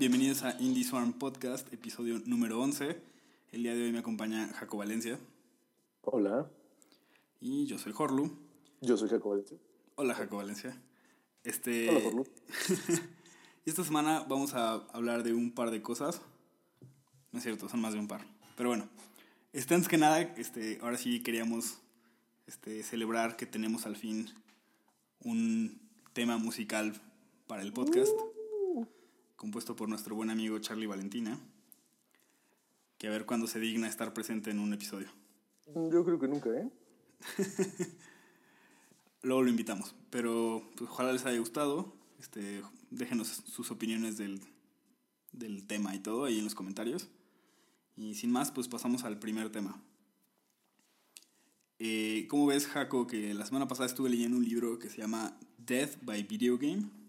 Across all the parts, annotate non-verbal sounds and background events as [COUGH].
Bienvenidos a Indie Swarm Podcast, episodio número 11. El día de hoy me acompaña Jaco Valencia. Hola. Y yo soy Jorlu. Yo soy Jaco Valencia. Hola, Jaco Valencia. Este... Hola, Jorlu. [LAUGHS] y esta semana vamos a hablar de un par de cosas. No es cierto, son más de un par. Pero bueno, este, antes que nada, este, ahora sí queríamos este, celebrar que tenemos al fin un tema musical para el podcast, compuesto por nuestro buen amigo Charlie Valentina, que a ver cuándo se digna estar presente en un episodio. Yo creo que nunca, ¿eh? [LAUGHS] Luego lo invitamos, pero pues, ojalá les haya gustado. Este, déjenos sus opiniones del, del tema y todo ahí en los comentarios. Y sin más, pues pasamos al primer tema. Eh, ¿Cómo ves, Jaco, que la semana pasada estuve leyendo un libro que se llama Death by Video Game?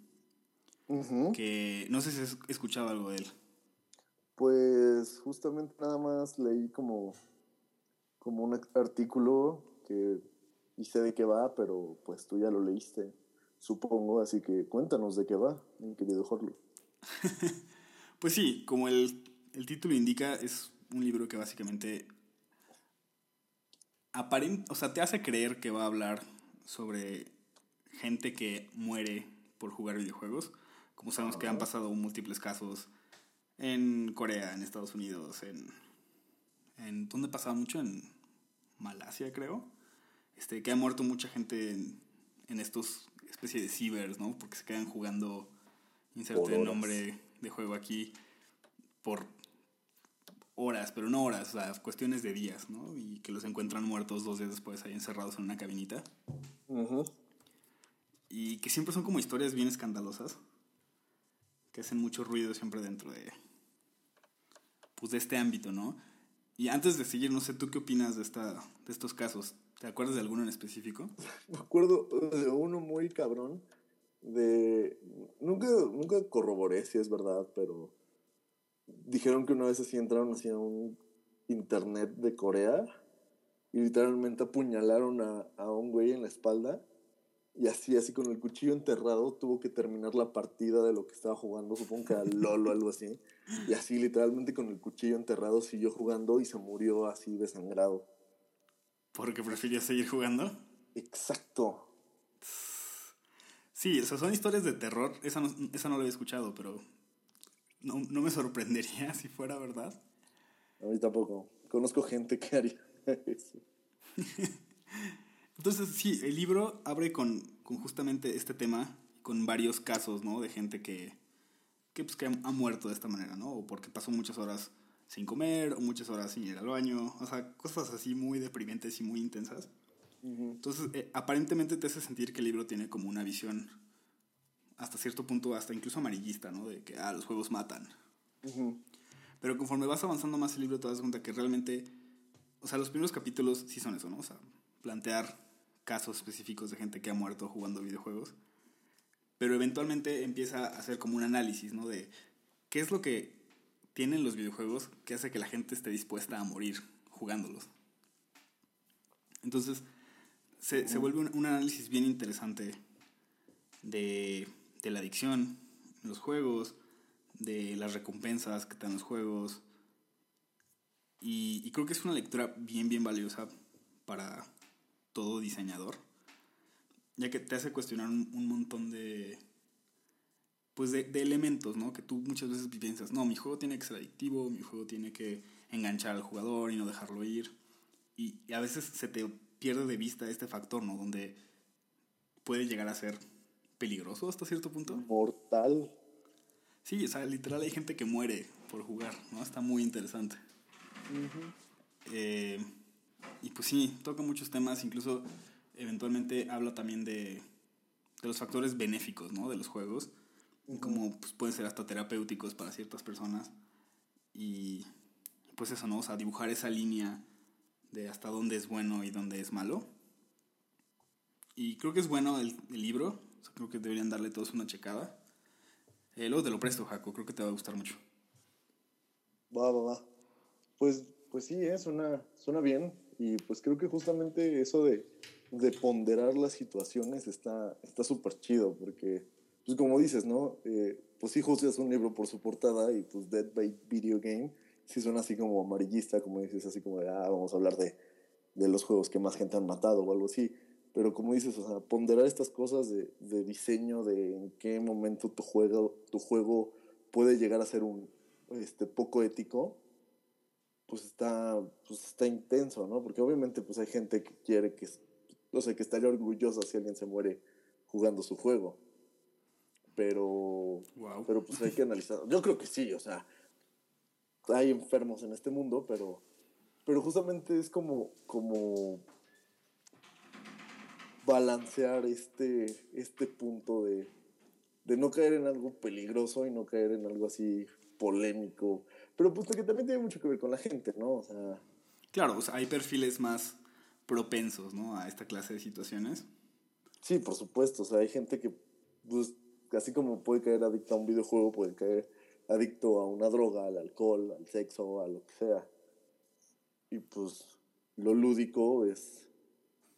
Que no sé si has escuchado algo de él. Pues justamente nada más leí como, como un artículo que y sé de qué va, pero pues tú ya lo leíste, supongo, así que cuéntanos de qué va, mi querido Jorlo. [LAUGHS] pues sí, como el, el título indica, es un libro que básicamente aparent, o sea, te hace creer que va a hablar sobre gente que muere por jugar videojuegos. Como sabemos que han pasado múltiples casos en Corea, en Estados Unidos, en, en ¿dónde pasaba mucho? En Malasia, creo. Este, que ha muerto mucha gente en, en estos especie de cibers, ¿no? Porque se quedan jugando, inserte el nombre de juego aquí, por horas, pero no horas, o sea, cuestiones de días, ¿no? Y que los encuentran muertos dos días después ahí encerrados en una cabinita. Y que siempre son como historias bien escandalosas, que hacen mucho ruido siempre dentro de, pues, de este ámbito, ¿no? Y antes de seguir, no sé, ¿tú qué opinas de, esta, de estos casos? ¿Te acuerdas de alguno en específico? Me acuerdo de uno muy cabrón, de... Nunca, nunca corroboré si es verdad, pero dijeron que una vez así entraron hacia un internet de Corea y literalmente apuñalaron a, a, un güey en la espalda y así, así con el cuchillo enterrado tuvo que terminar la partida de lo que estaba jugando, supongo que a LOL o algo así. Y así literalmente con el cuchillo enterrado siguió jugando y se murió así desangrado. ¿Porque prefirió seguir jugando? Exacto. Sí, o sea, son historias de terror. Esa no, esa no lo había escuchado, pero no, no, me sorprendería [LAUGHS] si fuera verdad. A mí tampoco. Conozco gente que haría [LAUGHS] eso. [LAUGHS] Entonces, sí, el libro abre con, con, justamente este tema, con varios casos, ¿no? De gente que, que, pues, que ha muerto de esta manera, ¿no? O porque pasó muchas horas sin comer, o muchas horas sin ir al baño, o sea, cosas así muy deprimentes y muy intensas. Entonces, eh, aparentemente te hace sentir que el libro tiene como una visión hasta cierto punto, hasta incluso amarillista, ¿no? De que, ah, los juegos matan. Pero conforme vas avanzando más el libro, te das cuenta que realmente, o sea, los primeros capítulos sí son eso, ¿no? O sea, plantear casos específicos de gente que ha muerto jugando videojuegos. Pero eventualmente empieza a hacer como un análisis, ¿no? De qué es lo que tienen los videojuegos que hace que la gente esté dispuesta a morir jugándolos. Entonces, se, se vuelve un, un análisis bien interesante de de la adicción en los juegos, de las recompensas que te dan los juegos. Y, creo que es una lectura bien, bien valiosa para todo diseñador, ya que te hace cuestionar un, montón de, pues de, elementos, ¿no? Que tú muchas veces piensas, no, mi juego tiene que ser adictivo, mi juego tiene que enganchar al jugador y no dejarlo ir. Y, y a veces se te pierde de vista este factor, ¿no? Donde puede llegar a ser peligroso hasta cierto punto. Mortal. Sí, o sea, literal hay gente que muere por jugar, ¿no? Está muy interesante. Eh, y pues sí, toca muchos temas, incluso eventualmente habla también de, de los factores benéficos, ¿no? De los juegos, como pues, pueden ser hasta terapéuticos para ciertas personas. Y pues eso, ¿no? O sea, dibujar esa línea de hasta dónde es bueno y dónde es malo. Y creo que es bueno el, el libro, creo que deberían darle todos una checada. Eh, luego te lo presto, Jaco, creo que te va a gustar mucho. Va, va, va. Pues, pues sí, eh, suena, suena bien. Y pues creo que justamente eso de, de ponderar las situaciones está súper chido, porque, pues como dices, ¿no? Eh, pues sí juzgas un libro por su portada y pues Dead by Video Game sí suena así como amarillista, como dices, así como de, ah, vamos a hablar de, de los juegos que más gente han matado o algo así. Pero como dices, o sea, ponderar estas cosas de, de diseño, de en qué momento tu juego, tu juego puede llegar a ser un este, poco ético, pues está, pues está intenso, ¿no? Porque obviamente pues hay gente que quiere que, o sea, que estaría orgullosa si alguien se muere jugando su juego. Pero, pero pues hay que analizar. Yo creo que sí, o sea, hay enfermos en este mundo, pero, pero justamente es como, como balancear este, este punto de, de no caer en algo peligroso y no caer en algo así polémico. Pero pues que también tiene mucho que ver con la gente, ¿no? O sea... Claro, o sea, hay perfiles más propensos, ¿no? A esta clase de situaciones. Sí, por supuesto. O sea, hay gente que, pues, así como puede caer adicto a un videojuego, puede caer adicto a una droga, al alcohol, al sexo, a lo que sea. Y pues lo lúdico es,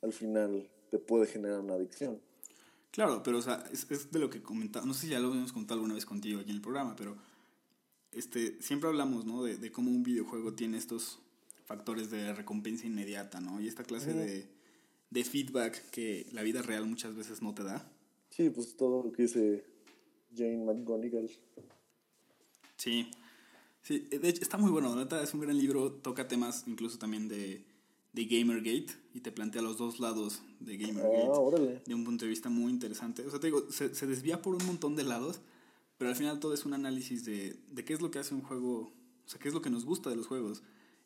al final, te puede generar una adicción. Claro, pero o sea, es, es de lo que comentaba, no sé si ya lo habíamos contado alguna vez contigo aquí en el programa, pero este, siempre hablamos, ¿no? De, de cómo un videojuego tiene estos factores de recompensa inmediata, ¿no? Y esta clase de, de feedback que la vida real muchas veces no te da. Sí, pues todo lo que dice Jane McGonigal. Sí, sí, de hecho está muy bueno, la verdad es un gran libro, toca temas incluso también de, de Gamergate y te plantea los dos lados de Gamergate ah, de un punto de vista muy interesante. O sea, te digo, se, se, desvía por un montón de lados, pero al final todo es un análisis de, de qué es lo que hace un juego, o sea, qué es lo que nos gusta de los juegos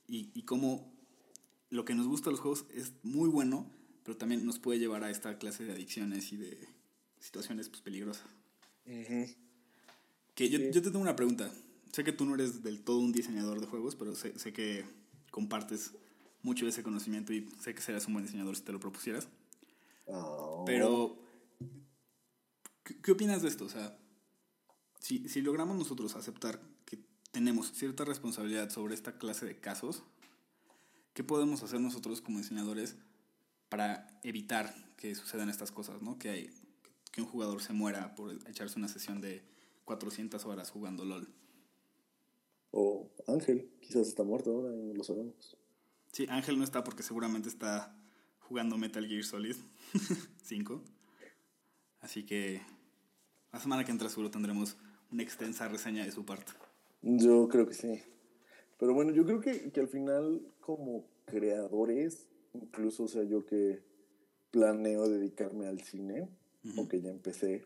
y, y cómo lo que nos gusta de los juegos es muy bueno, pero también nos puede llevar a esta clase de adicciones y de situaciones pues, peligrosas. Que yo, yo te tengo una pregunta. Sé que tú no eres del todo un diseñador de juegos, pero sé, sé que compartes mucho de ese conocimiento y sé que serás un buen diseñador si te lo propusieras. Oh. Pero, ¿qué, ¿qué, opinas de esto? O sea, si, si logramos nosotros aceptar que tenemos cierta responsabilidad sobre esta clase de casos, ¿qué podemos hacer nosotros como diseñadores para evitar que sucedan estas cosas, ¿no? Que, hay, que un jugador se muera por echarse una sesión de 400 horas jugando LOL. O Ángel, quizás está muerto ahora y no lo sabemos. Sí, Ángel no está porque seguramente está jugando Metal Gear Solid [LAUGHS] 5. Así que la semana que entra seguro tendremos una extensa reseña de su parte. Yo creo que sí. Pero bueno, yo creo que, que al final como creadores, incluso o sea yo que planeo dedicarme al cine, uh -huh. o que ya empecé,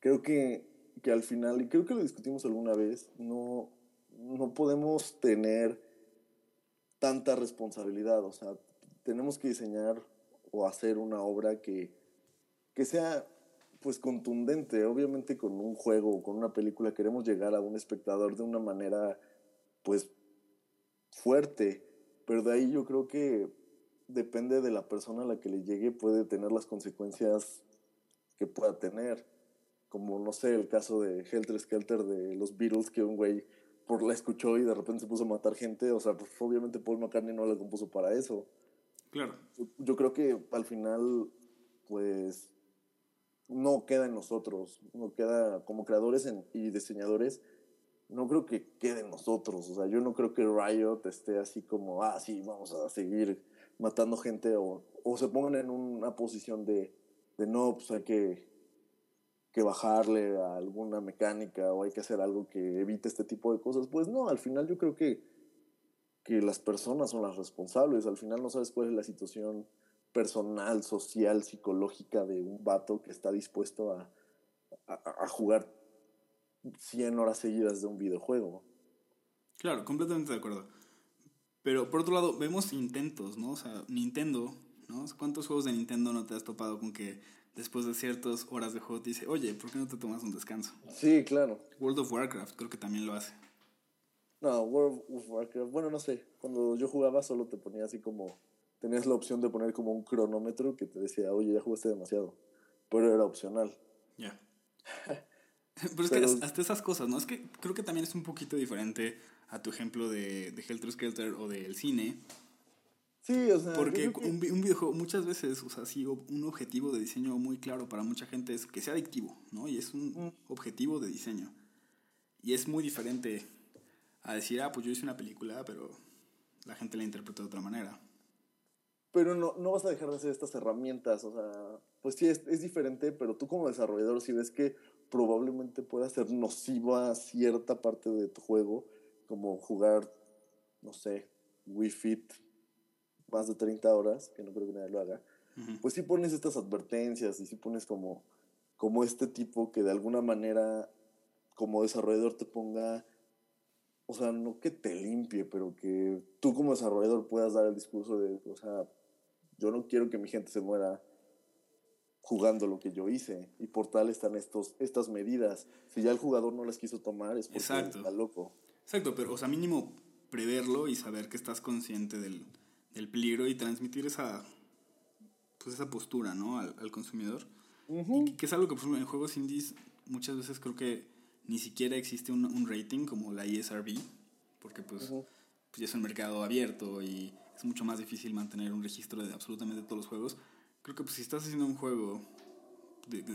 creo que, que al final, y creo que lo discutimos alguna vez, no, no podemos tener tanta responsabilidad, o sea, tenemos que diseñar o hacer una obra que, que sea pues contundente, obviamente con un juego o con una película queremos llegar a un espectador de una manera pues fuerte, pero de ahí yo creo que depende de la persona a la que le llegue puede tener las consecuencias que pueda tener, como no sé, el caso de Helter Skelter de los Beatles que un güey por la escuchó y de repente se puso a matar gente, o sea, pues obviamente Paul McCartney no la compuso para eso. Claro. Yo, yo creo que al final, pues, no queda en nosotros, no queda como creadores y diseñadores, no creo que quede en nosotros, o sea, yo no creo que Riot esté así como, ah, sí, vamos a seguir matando gente o, o se pongan en una posición de, de no, pues hay que que bajarle a alguna mecánica o hay que hacer algo que evite este tipo de cosas. Pues no, al final yo creo que, que las personas son las responsables. Al final no sabes cuál es la situación personal, social, psicológica de un vato que está dispuesto a, a, a jugar 100 horas seguidas de un videojuego. Claro, completamente de acuerdo. Pero por otro lado, vemos intentos, ¿no? O sea, Nintendo, ¿no? ¿Cuántos juegos de Nintendo no te has topado con que después de ciertas horas de juego te dice, oye, ¿por qué no te tomas un descanso? Sí, claro. World of Warcraft creo que también lo hace. No, World of Warcraft, bueno, no sé, cuando yo jugaba solo te ponía así como, tenías la opción de poner como un cronómetro que te decía, oye, ya jugaste demasiado, pero era opcional. Ya. Yeah. [LAUGHS] pero es pero, que hasta esas cosas, ¿no? Es que creo que también es un poquito diferente a tu ejemplo de, de Helter Skelter o del cine, Sí, o sea. Porque un, videojuego, muchas veces, o sea, sí, un objetivo de diseño muy claro para mucha gente es que sea adictivo, ¿no? Y es un mm. objetivo de diseño. Y es muy diferente a decir, ah, pues yo hice una película, pero la gente la interpreta de otra manera. Pero no, no vas a dejar de hacer estas herramientas, o sea, pues sí, es, es diferente, pero tú como desarrollador, si ves que probablemente pueda ser nociva cierta parte de tu juego, como jugar, no sé, Wii Fit más de 30 horas, que no creo que nadie lo haga, pues sí pones estas advertencias y sí pones como, como este tipo que de alguna manera como desarrollador te ponga, o sea, no que te limpie, pero que tú como desarrollador puedas dar el discurso de, o sea, yo no quiero que mi gente se muera jugando lo que yo hice y por tal están estos, estas medidas. Si ya el jugador no las quiso tomar es porque está loco. Exacto, pero o sea, mínimo preverlo y saber que estás consciente del, del peligro y transmitir esa, pues esa postura, ¿no? Al, consumidor. que, es algo que, por ejemplo, en juegos indies muchas veces creo que ni siquiera existe un, un rating como la ESRB, porque pues, pues, ya es un mercado abierto y es mucho más difícil mantener un registro de absolutamente todos los juegos. Creo que pues si estás haciendo un juego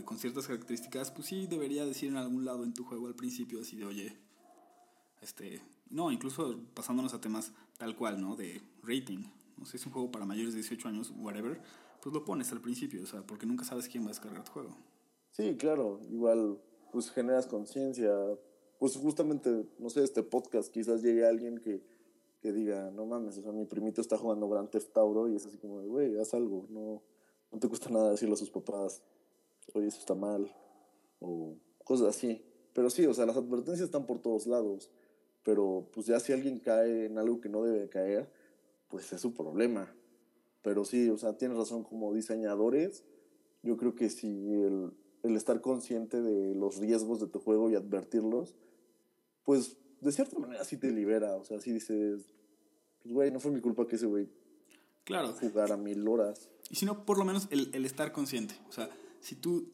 con ciertas características, pues sí debería decir en algún lado en tu juego al principio así de, oye, este, no, incluso pasándonos a temas tal cual, ¿no? De rating no sé, es un juego para mayores de 18 años, whatever, pues lo pones al principio, o sea, porque nunca sabes quién va a descargar tu juego. Sí, claro, igual, pues generas conciencia, pues justamente, no sé, este podcast quizás llegue a alguien que, que diga, no mames, o sea, mi primito está jugando Grand Theft Auto y es así como, güey, haz algo, no, no te cuesta nada decirle a sus papás, oye, eso está mal, o cosas así. Pero sí, o sea, las advertencias están por todos lados, pero pues ya si alguien cae en algo que no debe caer, pues es su problema. Pero sí, o sea, tienes razón, como diseñadores, yo creo que si el, el estar consciente de los riesgos de tu juego y advertirlos, pues de cierta manera sí te libera. O sea, si dices, pues güey, no fue mi culpa que ese güey claro. jugara mil horas. Y si no, por lo menos el, el, estar consciente. O sea, si tú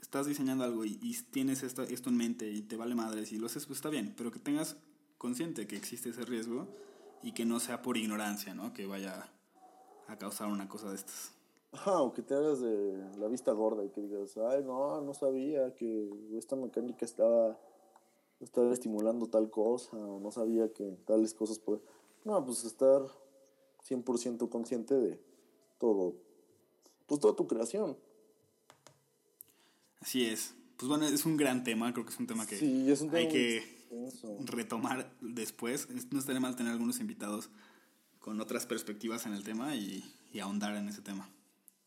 estás diseñando algo y, y tienes esto, esto en mente y te vale madres y lo haces, pues está bien. Pero que tengas consciente que existe ese riesgo y que no sea por ignorancia, ¿no? Que vaya a causar una cosa de estas. Ajá, o que te hagas de la vista gorda y que digas, ay, no, no sabía que esta mecánica estaba, estaba estimulando tal cosa, o no sabía que tales cosas pueden... No, pues estar 100% consciente de todo, pues toda tu creación. Así es. Pues bueno, es un gran tema, creo que es un tema que hay que retomar después. No estaría mal tener algunos invitados con otras perspectivas en el tema y, ahondar en ese tema.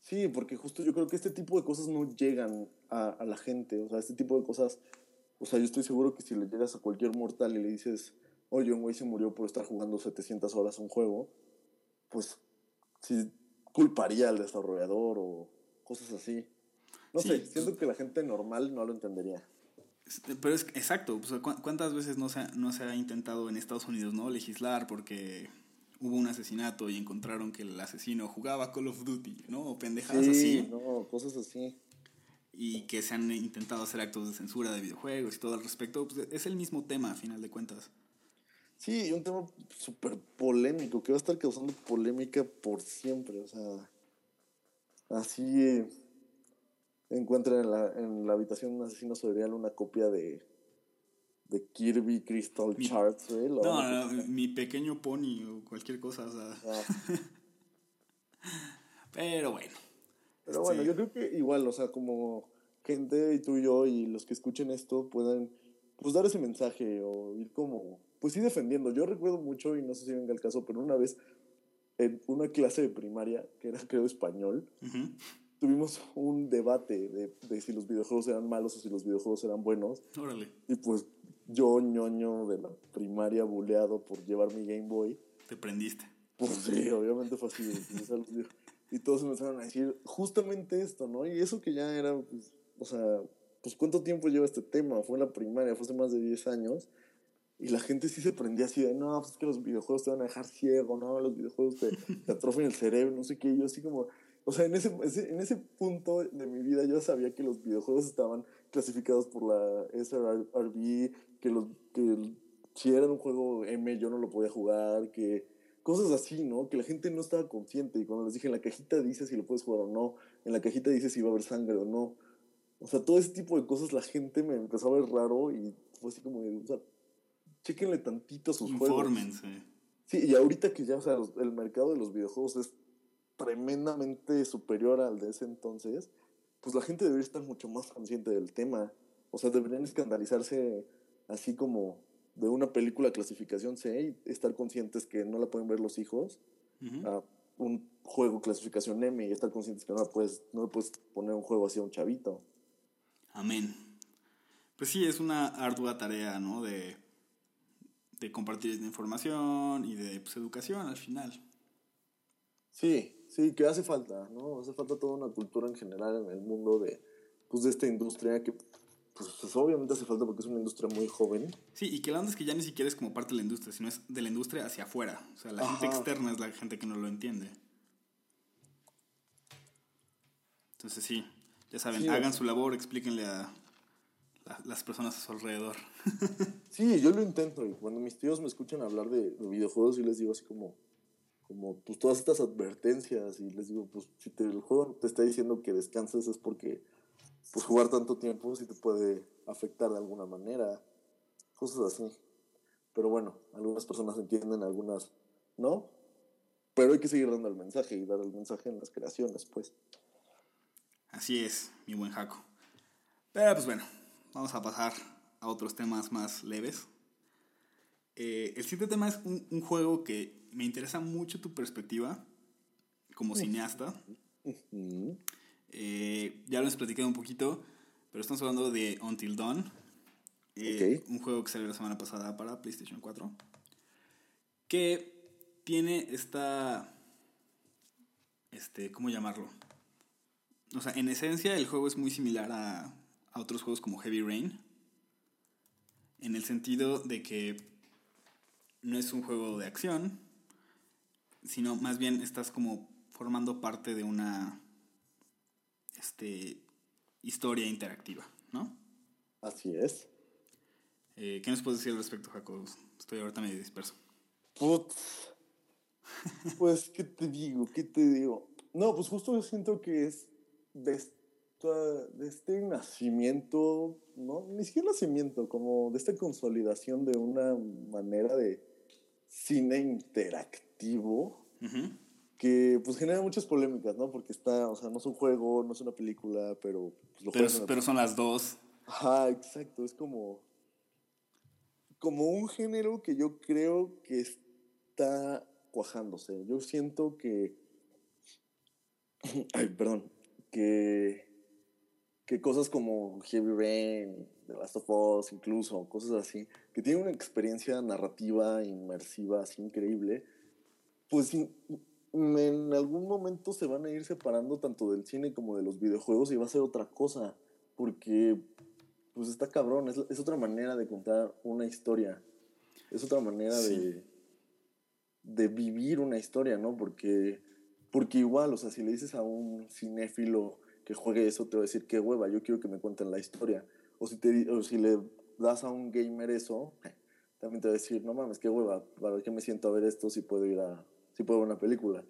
Sí, porque justo yo creo que este tipo de cosas no llegan a, la gente. O sea, este tipo de cosas. O sea, yo estoy seguro que si le llegas a cualquier mortal y le dices, oye, un güey se murió por estar jugando 700 horas un juego, pues sí culparía al desarrollador o cosas así. No sé, siento que la gente normal no lo entendería. Pero es exacto, ¿cuántas veces no se, ha, no se ha intentado en Estados Unidos no legislar porque hubo un asesinato y encontraron que el asesino jugaba Call of Duty, ¿no? O pendejadas así. No, cosas así. Y que se han intentado hacer actos de censura de videojuegos y todo al respecto. Pues es el mismo tema, a final de cuentas. Sí, un tema súper polémico, que va a estar causando polémica por siempre. O sea, así encuentran en la, en la habitación de un asesino serial una copia de, de Kirby Crystal Charts, No, no, mi pequeño pony o cualquier cosa. Ah. [LAUGHS] Pero bueno. Pero bueno, yo creo que igual, o sea, como gente y tú y yo y los que escuchen esto puedan pues dar ese mensaje o ir como, pues ir defendiendo. Yo recuerdo mucho, y no sé si venga el caso, pero una vez en una clase de primaria, que era creo español, tuvimos un debate de, de, si los videojuegos eran malos o si los videojuegos eran buenos. Órale. Y pues yo, ñoño de la primaria, buleado por llevar mi Game Boy. Te prendiste. Pues sí, obviamente fue así. Y todos empezaron a decir justamente esto, ¿no? Y eso que ya era, pues, o sea, pues cuánto tiempo lleva este tema. Fue en la primaria, fue hace más de 10 años. Y la gente sí se prendía así de, no, pues es que los videojuegos te van a dejar ciego, ¿no? Los videojuegos te, te atrofian el cerebro, no sé qué. Yo así como, o sea, en ese, en ese punto de mi vida yo sabía que los videojuegos estaban clasificados por la SRB, que, los, que si era un juego M yo no lo podía jugar, que cosas así, ¿no? Que la gente no estaba consciente. Y cuando les dije, en la cajita dice si lo puedes jugar o no, en la cajita dice si va a haber sangre o no. O sea, todo ese tipo de cosas la gente me empezó a ver raro y fue así como o sea, chéquenle tantito sus Infórmense. juegos. Sí, y ahorita que ya, o sea, el mercado de los videojuegos es tremendamente superior al de ese entonces, pues la gente debería estar mucho más consciente del tema. O sea, deberían escandalizarse así como de una película clasificación C y estar conscientes que no la pueden ver los hijos. a un juego clasificación M y estar conscientes que no, la puedes, no le puedes poner un juego así a un chavito. Amén. Pues sí, es una ardua tarea, ¿no? De, de compartir esta información y de pues, educación al final. Sí, sí, que hace falta, ¿no? Hace falta toda una cultura en general en el mundo de, pues, de esta industria que pues, pues, obviamente hace falta porque es una industria muy joven. Sí, y que la onda es que ya ni siquiera es como parte de la industria, sino es de la industria hacia afuera. O sea, la gente externa es la gente que no lo entiende. Entonces sí, ya saben, hagan su labor, explíquenle a las personas a su alrededor. [LAUGHS] sí, yo lo intento. Y cuando mis tíos me escuchan hablar de, videojuegos, yo les digo así como, como, pues todas estas advertencias y les digo, pues si te, el juego te está diciendo que descanses es porque pues jugar tanto tiempo sí te puede afectar de alguna manera, cosas así. Pero bueno, algunas personas entienden, algunas no. Pero hay que seguir dando el mensaje y dar el mensaje en las creaciones, pues. Así es, mi buen Jaco. Pero pues bueno, vamos a pasar a otros temas más leves. Eh, el siguiente tema es un, juego que me interesa mucho tu perspectiva como cineasta. Eh, ya lo hemos platicado un poquito, pero estamos hablando de Until Dawn. Eh, un juego que salió la semana pasada para PlayStation 4. Que tiene esta. Este, ¿cómo llamarlo? O sea, en esencia el juego es muy similar a, a otros juegos como Heavy Rain. En el sentido de que no es un juego de acción, sino más bien estás como formando parte de una este, historia interactiva, ¿no? Así es. Eh, ¿Qué nos puedes decir al respecto, Jacob? Estoy ahorita medio disperso. Putz. [LAUGHS] pues, ¿qué te digo? ¿Qué te digo? No, pues justo yo siento que es de, de este nacimiento, no, ni siquiera nacimiento, como de esta consolidación de una manera de cine interactivo que pues genera muchas polémicas, ¿no? Porque está, o sea, no es un juego, no es una película, pero pues, lo pero, pero son las dos. Ajá, exacto, es como como un género que yo creo que está cuajándose. Yo siento que [CLEARS THROAT] ay, perdón, que que cosas como Heavy Rain, The Last of Us, incluso, cosas así, que tienen una experiencia narrativa inmersiva así increíble, pues en algún momento se van a ir separando tanto del cine como de los videojuegos y va a ser otra cosa, porque pues está cabrón, es, otra manera de contar una historia, es otra manera de, de vivir una historia, ¿no? Porque, porque igual, o sea, si le dices a un cinéfilo que juegue eso, te va a decir, qué hueva, yo quiero que me cuenten la historia. O si, te, o si le das a un gamer eso, [LAUGHS] también te va a decir, no mames, qué hueva, ¿para qué me siento a ver esto si puedo ir a, si puedo ver una película.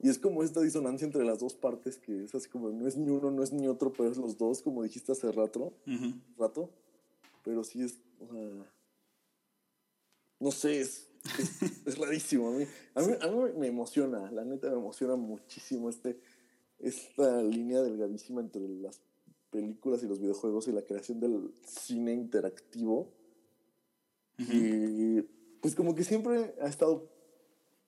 Y es como esta disonancia entre las dos partes que es así como no es ni uno, no es ni otro, pero es los dos, como dijiste hace rato. rato. Pero sí es, o sea, no sé, es, es, [LAUGHS] rarísimo. A mí, a, mí, a mí me emociona, la neta me emociona muchísimo este, esta línea delgadísima entre las películas y los videojuegos y la creación del cine interactivo. Y pues como que siempre ha estado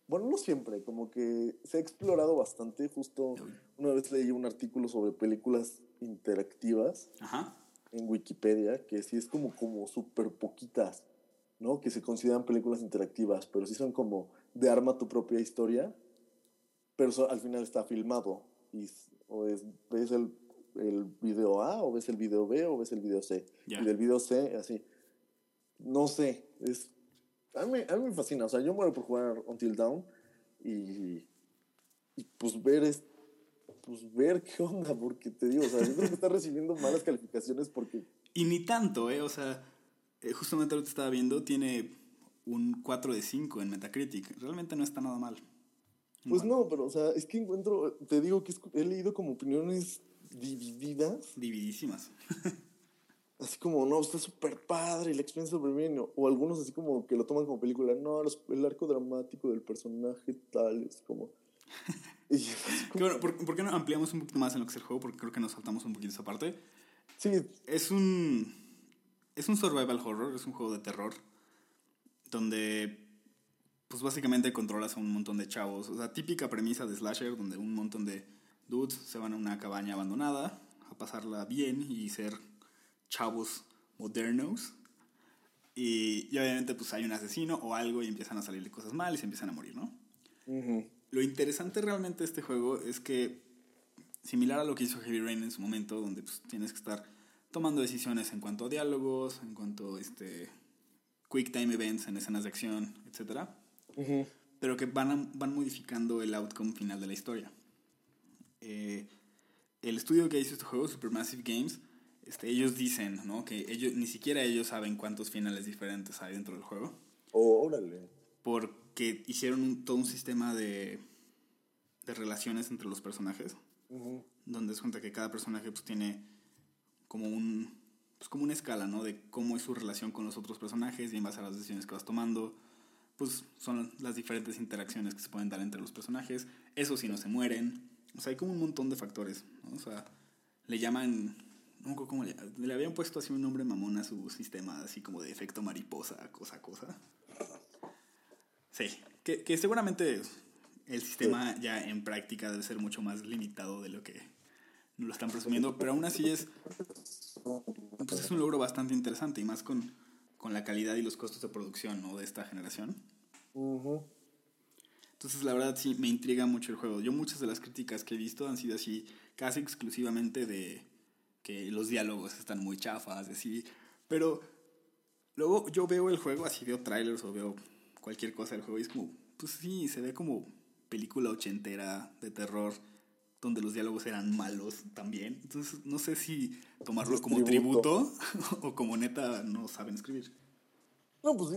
bueno, no siempre, como que se ha explorado bastante. Justo una vez leí un artículo sobre películas interactivas en Wikipedia, que sí es como, como súper poquitas, ¿no? Que se consideran películas interactivas, pero sí son como de arma tu propia historia, pero al final está filmado. Y, o es, ves el, el video A, o ves el video B, o ves el video C. Y del video C, así. No sé, es a mí, a mí me fascina, o sea, yo muero por jugar Until Dawn y, y pues ver es, pues ver qué onda, porque te digo, o sea, yo creo que está recibiendo malas calificaciones porque... Y ni tanto, ¿eh? O sea, eh, justamente ahorita estaba viendo, tiene un 4 de 5 en Metacritic. Realmente no está nada mal. Pues no, pero, o sea, es que encuentro, te digo que he leído como opiniones divididas. Dividísimas. [LAUGHS] así como, no, está súper padre y la experiencia súper bien. O, algunos así como que lo toman como película. No, el arco dramático del personaje tal, es como... [LAUGHS] bueno, ¿por, qué no ampliamos un poquito más en lo que es el juego? Porque creo que nos saltamos un poquito esa parte. Sí. Es un... Es un survival horror, es un juego de terror. Donde pues básicamente controlas a un montón de chavos. O sea, típica premisa de slasher donde un montón de dudes se van a una cabaña abandonada a pasarla bien y ser chavos modernos. Y, obviamente pues hay un asesino o algo y empiezan a salirle cosas mal y se empiezan a morir, ¿no? Lo interesante realmente de este juego es que, similar a lo que hizo Heavy Rain en su momento, donde pues, tienes que estar tomando decisiones en cuanto a diálogos, en cuanto a este, quick time events en escenas de acción, etc. Pero que van, van modificando el outcome final de la historia. Eh, el estudio que hizo este juego, Supermassive Games, este, ellos dicen, ¿no? Que ellos, ni siquiera ellos saben cuántos finales diferentes hay dentro del juego. Oh, órale. Porque hicieron todo un sistema de, de relaciones entre los personajes. Donde es cuenta que cada personaje pues, tiene como un pues, como una escala, ¿no? De cómo es su relación con los otros personajes y en base a las decisiones que vas tomando, pues son las diferentes interacciones que se pueden dar entre los personajes. Eso si no se mueren. O sea, hay como un montón de factores, ¿no? O sea, le llaman le, le, habían puesto así un nombre mamón a su sistema, así como de efecto mariposa, cosa, cosa. Sí, que, que seguramente el sistema ya en práctica debe ser mucho más limitado de lo que lo están presumiendo, pero aún así es, pues es un logro bastante interesante y más con, con la calidad y los costos de producción ¿no? de esta generación. Entonces la verdad sí me intriga mucho el juego. Yo muchas de las críticas que he visto han sido así casi exclusivamente de que los diálogos están muy chafas, así. Pero luego yo veo el juego, así veo trailers o veo cualquier cosa del juego y es como, pues sí, se ve como película ochentera de terror donde los diálogos eran malos también. Entonces no sé si tomarlo como tributo, [LAUGHS] o como neta no saben escribir. No, pues sí,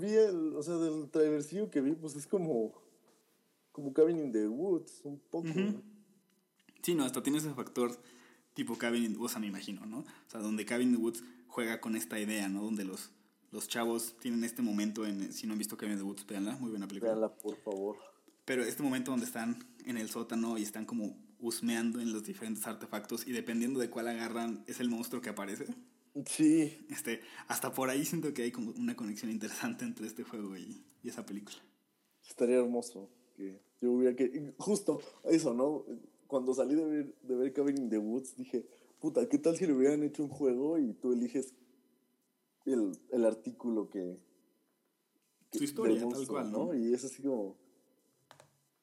vi el, o sea, del trailercillo que vi, pues es como, como Cabin in the Woods, un poco. Sí, no, hasta tiene ese factor tipo Cabin in Woods, me imagino, ¿no? O sea, donde Cabin in the Woods juega con esta idea, ¿no? Donde los, los chavos tienen este momento en, si no han visto Cabin in the Woods, véanla, muy buena película. Véanla, por favor. Pero este momento donde están en el sótano y están como husmeando en los diferentes artefactos y dependiendo de cuál agarran es el monstruo que aparece. Sí. Este, hasta por ahí siento que hay como una conexión interesante entre este juego y, y esa película. Estaría hermoso que yo hubiera que justo eso, ¿no? Cuando salí de ver, de ver Cabin in the Woods, dije, puta, ¿qué tal si le hubieran hecho un juego y tú eliges el, el artículo que... Su historia, tal cual, ¿no? Y es así como...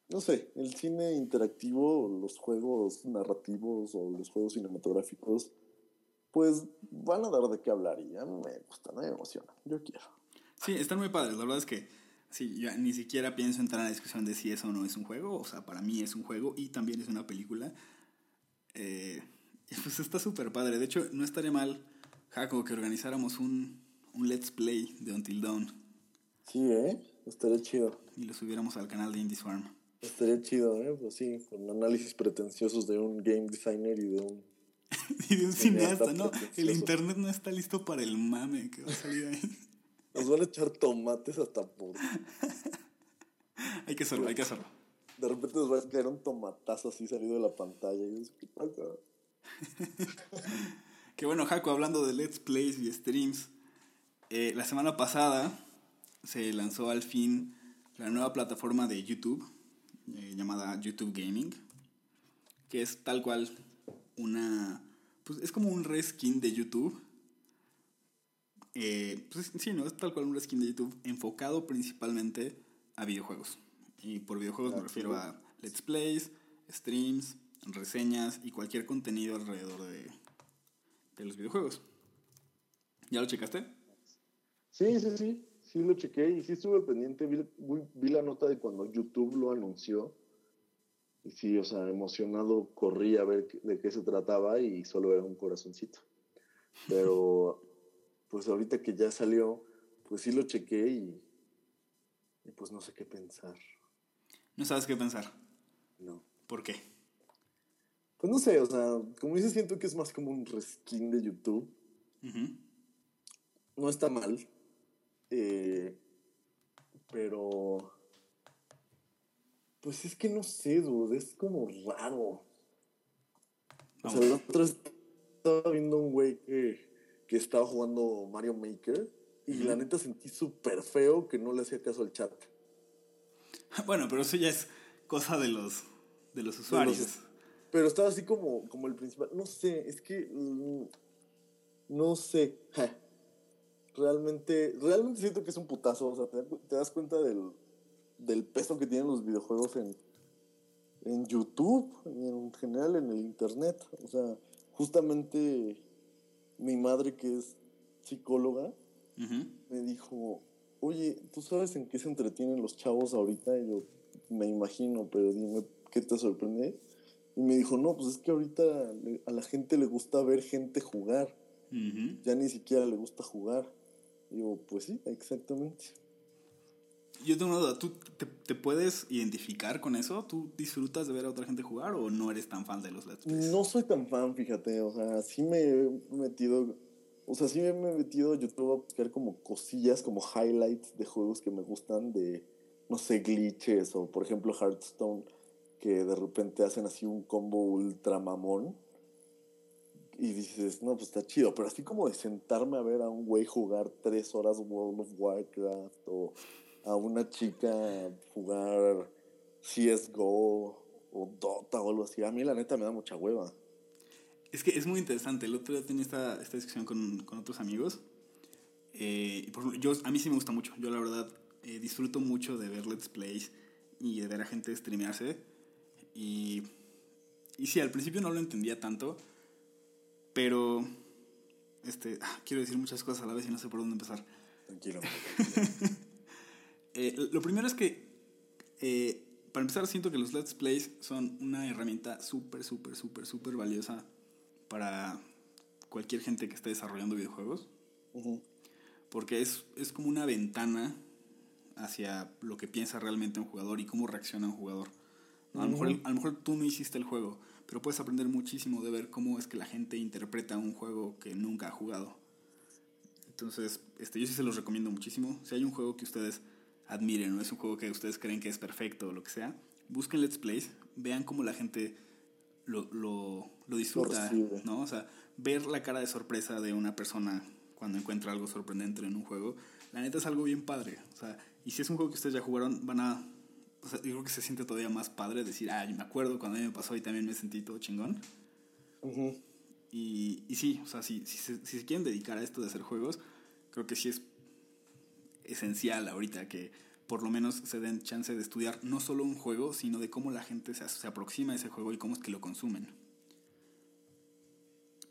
No sé, el cine interactivo, los juegos narrativos o los juegos cinematográficos, pues van a dar de qué hablar y a mí me gusta, me emociona, yo quiero. Sí, están muy padres, la verdad es que Sí, yo ni siquiera pienso entrar en la discusión de si eso o no es un juego. O sea, para mí es un juego y también es una película. Eh, [LAUGHS] pues está súper padre. De hecho, no estaría mal, Jaco, que organizáramos un, un Let's Play de Until Dawn. Sí, ¿eh? Estaría chido. Y lo subiéramos al canal de Indie Farm. Estaría chido, ¿eh? Pues sí, con análisis pretenciosos de un game designer y de un... [LAUGHS] y de un cineasta, ¿no? El internet no está listo para el mame que va a salir ahí. Nos van a echar tomates hasta por. [LAUGHS] hay que hacerlo, hay que hacerlo. De repente nos va a caer un tomatazo así salido de la pantalla. Y ¿qué pasa? [LAUGHS] que bueno, Jaco, hablando de Let's Plays y streams, eh, la semana pasada se lanzó al fin la nueva plataforma de YouTube eh, llamada YouTube Gaming, que es tal cual una. Pues es como un reskin de YouTube eh, pues sí, ¿no? Es tal cual un skin de YouTube enfocado principalmente a videojuegos. Y por videojuegos me refiero a let's plays, streams, reseñas y cualquier contenido alrededor de, de los videojuegos. ¿Ya lo checaste? Sí, sí, sí. Sí lo chequé y sí estuve pendiente. Vi, vi, la nota de cuando YouTube lo anunció. Y sí, o sea, emocionado corrí a ver de qué se trataba y solo era un corazoncito. Pero [LAUGHS] pues ahorita que ya salió, pues sí lo chequé y Y pues no sé qué pensar. ¿No sabes qué pensar? No. ¿Por qué? Pues no sé, o sea, como dices, siento que es más como un reskin de YouTube. No está mal. Eh, pero. Pues es que no sé, dude, es como raro. O sea, la otra estaba viendo un güey que, que estaba jugando Mario Maker y la neta sentí súper feo que no le hacía caso al chat. [LAUGHS] Bueno, pero eso ya es cosa de los, de los usuarios. pero estaba así como, como el principal. No sé, es que. Mm, no sé. Realmente, realmente siento que es un putazo. O sea, te, das cuenta del, del peso que tienen los videojuegos en, en YouTube y en general en el Internet. O sea, justamente mi madre, que es psicóloga, me dijo, oye, ¿tú sabes en qué se entretienen los chavos ahorita? Y yo, me imagino, pero dime, ¿qué te sorprende? Y me dijo, no, pues es que ahorita a la gente le gusta ver gente jugar. Ya ni siquiera le gusta jugar. Y digo, pues sí, exactamente. Yo tengo una duda, ¿tú te, puedes identificar con eso? ¿Tú disfrutas de ver a otra gente jugar o no eres tan fan de los Let's Plays? No soy tan fan, fíjate, o sea, sí me he metido, o sea, sí me he metido a YouTube a buscar como cosillas, como highlights de juegos que me gustan, de, no sé, glitches o por ejemplo Hearthstone, que de repente hacen así un combo ultra mamón. Y dices, no, pues está chido, pero así como de sentarme a ver a un güey jugar tres horas World of Warcraft o a una chica jugar CSGO o Dota o algo así. A mí la neta me da mucha hueva. Es que es muy interesante. El otro día tenía esta, esta discusión con, con otros amigos. Eh, por, yo, a mí sí me gusta mucho. Yo la verdad eh, disfruto mucho de ver Let's Plays y de ver a gente streamearse. Y, y sí, al principio no lo entendía tanto. Pero este, ah, quiero decir muchas cosas a la vez y no sé por dónde empezar. Tranquilo. [LAUGHS] Eh, lo primero es que, eh, para empezar, siento que los Let's Plays son una herramienta súper, súper, súper, súper valiosa para cualquier gente que esté desarrollando videojuegos. Porque es, es como una ventana hacia lo que piensa realmente un jugador y cómo reacciona un jugador. a, lo mejor, a lo mejor tú no hiciste el juego, pero puedes aprender muchísimo de ver cómo es que la gente interpreta un juego que nunca ha jugado. Entonces, este, yo sí se los recomiendo muchísimo. Si hay un juego que ustedes admiren, no es un juego que ustedes creen que es perfecto o lo que sea, busquen Let's Plays, vean cómo la gente lo, lo, lo disfruta, ¿no? O sea, ver la cara de sorpresa de una persona cuando encuentra algo sorprendente en un juego, la neta es algo bien padre. O sea, y si es un juego que ustedes ya jugaron, van a... O sea, yo creo que se siente todavía más padre decir, ah, yo me acuerdo cuando a mí me pasó y también me sentí todo chingón. y, y sí, o sea, si, si, se, si se quieren dedicar a esto de hacer juegos, creo que sí es esencial ahorita que por lo menos se den chance de estudiar no solo un juego, sino de cómo la gente se, se aproxima a ese juego y cómo es que lo consumen.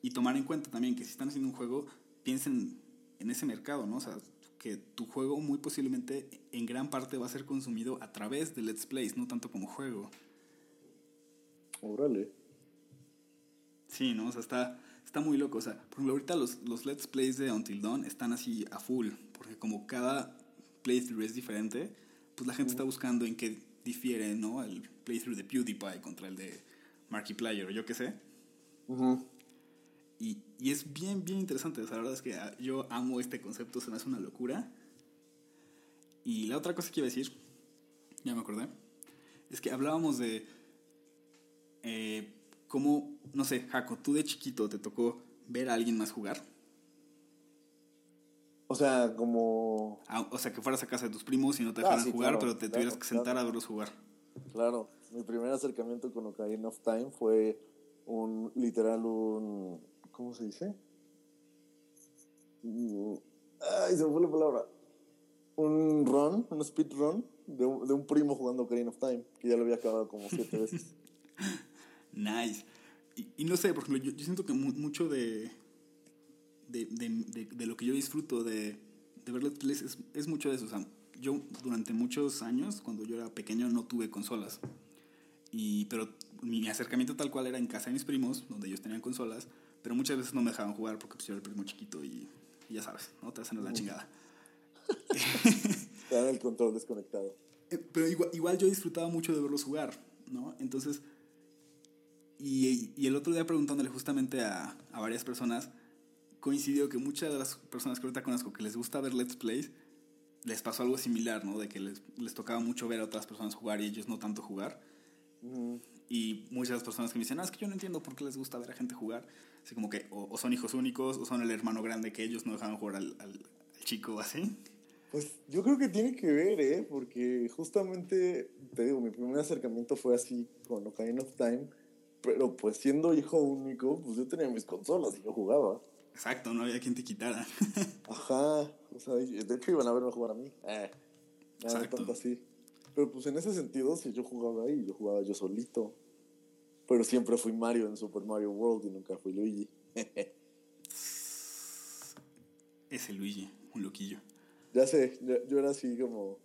Y tomar en cuenta también que si están haciendo un juego, piensen en ese mercado, ¿no? O sea, que tu juego muy posiblemente en gran parte va a ser consumido a través de Let's Plays, no tanto como juego. Órale. Sí, ¿no? O sea, está, está muy loco. O sea, por ejemplo, ahorita los, los Let's Plays de Until Dawn están así a full, porque como cada playthrough es diferente, pues la gente está buscando en qué difiere, ¿no? El playthrough de PewDiePie contra el de Markiplier o yo qué sé. y, y, es bien, bien interesante. O sea, la verdad es que ah, yo amo este concepto, se me hace una locura. Y la otra cosa que iba a decir, ya me acordé, es que hablábamos de eh, cómo, no sé, Jaco, tú de chiquito te tocó ver a alguien más jugar. O sea, como... Ah, o sea, que fueras a casa de tus primos y no te ah, dejaran jugar, pero te tuvieras que sentar a verlos jugar. Claro, mi primer acercamiento con Ocarina of Time fue un, literal, un... ¿Cómo se dice? Ay, se me fue la palabra. Un run, un speed run de un, de un primo jugando Ocarina of Time, que ya lo había acabado como siete [LAUGHS] veces. Nice. Y, y, no sé, por ejemplo, yo, yo siento que mucho de de, de, de, lo que yo disfruto de, de ver Let's es, es, mucho de eso. O sea, yo durante muchos años, cuando yo era pequeño, no tuve consolas. Y, pero mi acercamiento tal cual era en casa de mis primos, donde ellos tenían consolas, pero muchas veces no me dejaban jugar porque pues, yo era el primo chiquito y, ya sabes, ¿no? Te hacen la chingada. Te dan el control desconectado. [LAUGHS] Eh, pero igual, igual, yo disfrutaba mucho de verlos jugar, ¿no? Entonces, y, y el otro día preguntándole justamente a, a, varias personas, coincidió que muchas de las personas que ahorita conozco que les gusta ver Let's Plays, les pasó algo similar, ¿no? De que les, les tocaba mucho ver a otras personas jugar y ellos no tanto jugar. Y muchas personas que me dicen, ah, es que yo no entiendo por qué les gusta ver a gente jugar. Así como que o, son hijos únicos o son el hermano grande que ellos no dejaban jugar al, al, al chico así. Pues yo creo que tiene que ver, ¿eh? Porque justamente, te digo, mi primer acercamiento fue así con Ocarina of Time. Pero pues siendo hijo único, pues yo tenía mis consolas y yo jugaba. Exacto, no había quien te quitara. [LAUGHS] Ajá, o sea, de hecho iban a verme jugar a mí. Eh, nada tanto así. Pero pues en ese sentido, si yo jugaba ahí, yo jugaba yo solito. Pero siempre fui Mario en Super Mario World y nunca fui Luigi. [LAUGHS] Ese Luigi, un loquillo. Ya sé, yo era así como,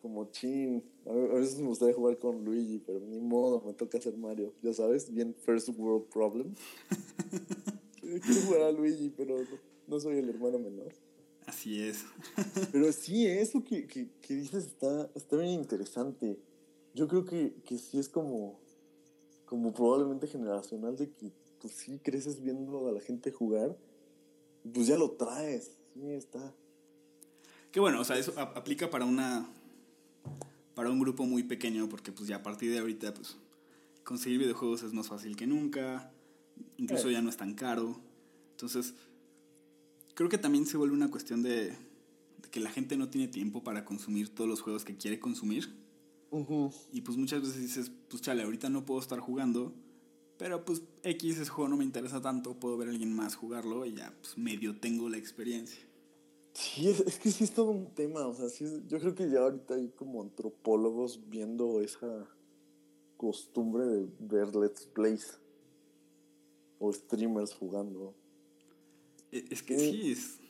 como chin. A veces me gustaría jugar con Luigi, pero ni modo, me toca hacer Mario. Ya sabes, bien First World Problem. [LAUGHS] Quiero jugar a Luigi, pero no, soy el hermano menor. Así es. [LAUGHS] pero sí, eso que, que, que, dices está, está bien interesante. Yo creo que, que sí es como, como probablemente generacional de que pues sí creces viendo a la gente jugar, pues ya lo traes. Sí, está. Que bueno, o sea, eso aplica para una para un grupo muy pequeño porque pues ya a partir de ahorita pues conseguir videojuegos es más fácil que nunca, incluso ya no es tan caro. Entonces, creo que también se vuelve una cuestión de, que la gente no tiene tiempo para consumir todos los juegos que quiere consumir. Y pues muchas veces dices, pues chale, ahorita no puedo estar jugando, pero pues X ese juego no me interesa tanto, puedo ver a alguien más jugarlo y ya pues medio tengo la experiencia. Sí, es, que sí es todo un tema, o sea, sí yo creo que ya ahorita hay como antropólogos viendo esa costumbre de ver let's plays o streamers jugando. E, es que sí, es,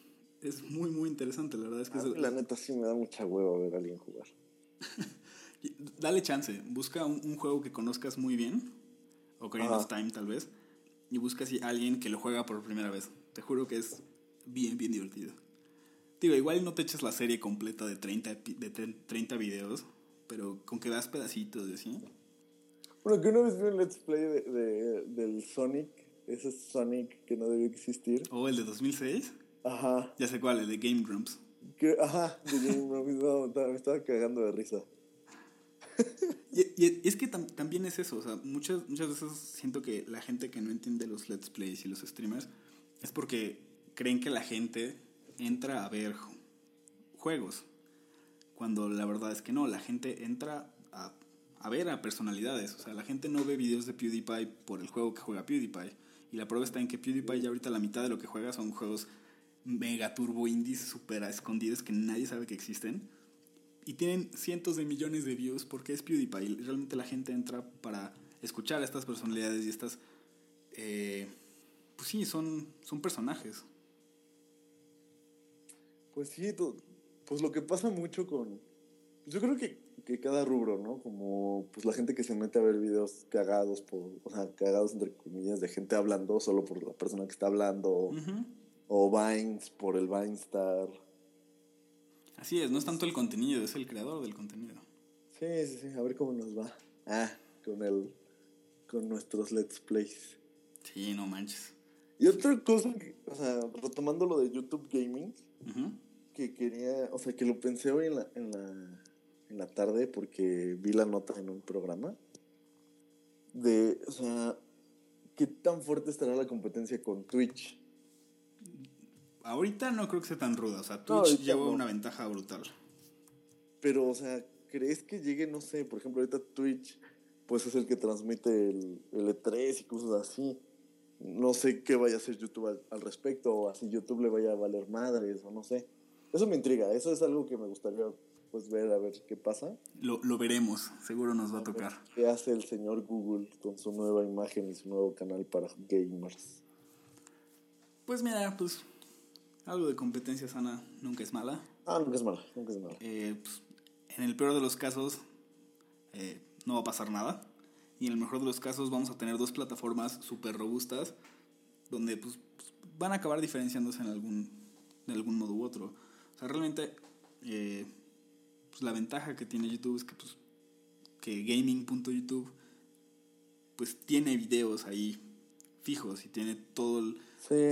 es, muy, muy interesante, la verdad es que... la neta sí me da mucha hueva ver a alguien jugar. [LAUGHS] Dale chance, busca un, juego que conozcas muy bien, Ocarina of Time tal vez, y busca a alguien que lo juega por primera vez. Te juro que es bien, bien divertido. Digo, igual no te eches la serie completa de 30, de 30 videos, pero con que veas pedacitos de así. Bueno, que una vez vi un let's play de, de, del Sonic, ese Sonic que no debió existir. ¿O oh, el de 2006? Ajá. Ya sé cuál, el de Game Grumps. ajá, de Game Grumps, me estaba cagando de risa. [LAUGHS] y, y, es que también es eso, o sea, muchas, muchas veces siento que la gente que no entiende los let's plays y los streamers es porque creen que la gente entra a ver juegos. Cuando la verdad es que no, la gente entra a, a, ver a personalidades. O sea, la gente no ve videos de PewDiePie por el juego que juega PewDiePie. Y la prueba está en que PewDiePie ya ahorita la mitad de lo que juega son juegos mega turbo indies super escondidos que nadie sabe que existen. Y tienen cientos de millones de views porque es PewDiePie. Y realmente la gente entra para escuchar a estas personalidades y estas... Eh, pues sí, son, son personajes. Pues sí, pues lo que pasa mucho con... Yo creo que, que, cada rubro, ¿no? Como pues la gente que se mete a ver videos cagados, por, o sea, cagados entre comillas, de gente hablando solo por la persona que está hablando, o Vines por el Vinestar. Así es, no es tanto el contenido, es el creador del contenido. Sí, sí, sí, a ver cómo nos va. Ah, con el con nuestros Let's Plays. Sí, no manches. Y otra cosa, o sea, retomando lo de YouTube Gaming, que quería, o sea, que lo pensé hoy en la, en la, en la tarde porque vi la nota en un programa de, o sea, ¿qué tan fuerte estará la competencia con Twitch? Ahorita no creo que sea tan ruda, o sea, Twitch lleva una ventaja brutal. Pero, o sea, ¿crees que llegue, no sé, por ejemplo, ahorita Twitch, pues es el que transmite el, el E3 y cosas así? No sé qué vaya a hacer YouTube al, al respecto, o así YouTube le vaya a valer madres, o no sé. Eso me intriga, eso es algo que me gustaría pues ver a ver qué pasa. Lo, lo veremos, seguro nos va a, tocar. ¿Qué hace el señor Google con su nueva imagen y su nuevo canal para gamers? Pues mira, pues algo de competencia sana nunca es mala. Ah, nunca es mala, nunca es mala. Eh, pues, en el peor de los casos eh, no va a pasar nada. Y en el mejor de los casos vamos a tener dos plataformas súper robustas donde pues, van a acabar diferenciándose en algún, de algún modo u otro. O sea, realmente, eh, pues, la ventaja que tiene YouTube es que, pues, que gaming.youtube pues tiene videos ahí fijos y tiene todo el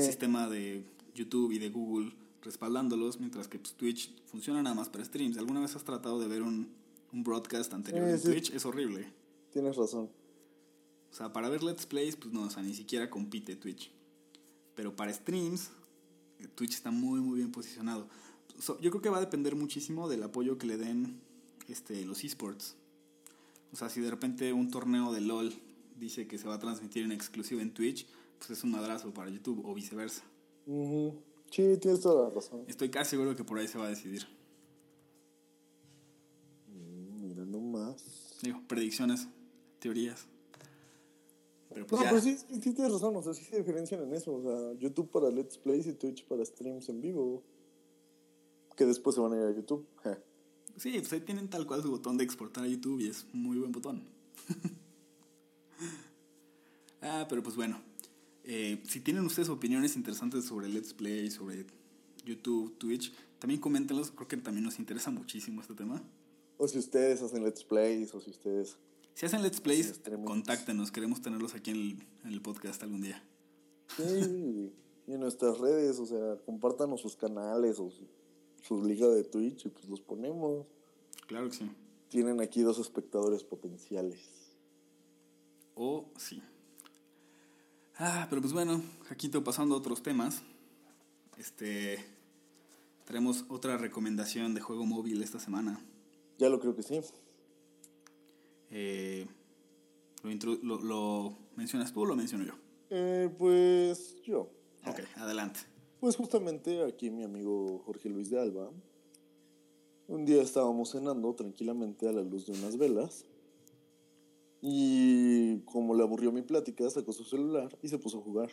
sistema de YouTube y de Google respaldándolos, mientras que pues, Twitch funciona nada más para streams. ¿Alguna vez has tratado de ver un, un broadcast anterior de Twitch? Es horrible. Tienes razón. O sea, para ver Let's Plays, pues no, o sea, ni siquiera compite Twitch. Pero para streams, eh, Twitch está muy, muy bien posicionado. Yo creo que va a depender muchísimo del apoyo que le den este, los esports. O sea, si de repente un torneo de LOL dice que se va a transmitir en exclusivo en Twitch, pues es un madrazo para YouTube o viceversa. Sí, tienes toda la razón. Estoy casi seguro que por ahí se va a decidir. Mm, mira nomás. Digo, predicciones, teorías. Pero pues no, pero sí, sí tienes razón, o sea, sí se diferencian en eso. O sea, YouTube para Let's Plays y Twitch para streams en vivo. Que después se van a ir a YouTube. Sí, pues ahí tienen tal cual su botón de exportar a YouTube y es muy buen botón. [LAUGHS] ah, pero pues bueno. Eh, si tienen ustedes opiniones interesantes sobre Let's Play, sobre YouTube, Twitch, también coméntenlos. Creo que también nos interesa muchísimo este tema. O si ustedes hacen Let's Plays, o si ustedes... Si hacen Let's Plays, contáctenos. Queremos tenerlos aquí en el, en el podcast algún día. Sí, y en nuestras redes, o sea, compártanos sus canales o sus ligas de Twitch y pues los ponemos. Claro que sí. Tienen aquí dos espectadores potenciales. Oh, sí. Ah, pero pues bueno, Jaquito, pasando a otros temas. Este. Traemos otra recomendación de juego móvil esta semana. Ya lo creo que sí. Eh, lo, lo, mencionas tú o lo menciono yo? Eh, pues yo. Ok, adelante. Pues justamente aquí mi amigo Jorge Luis de Alba, un día estábamos cenando tranquilamente a la luz de unas velas y como le aburrió mi plática, sacó su celular y se puso a jugar.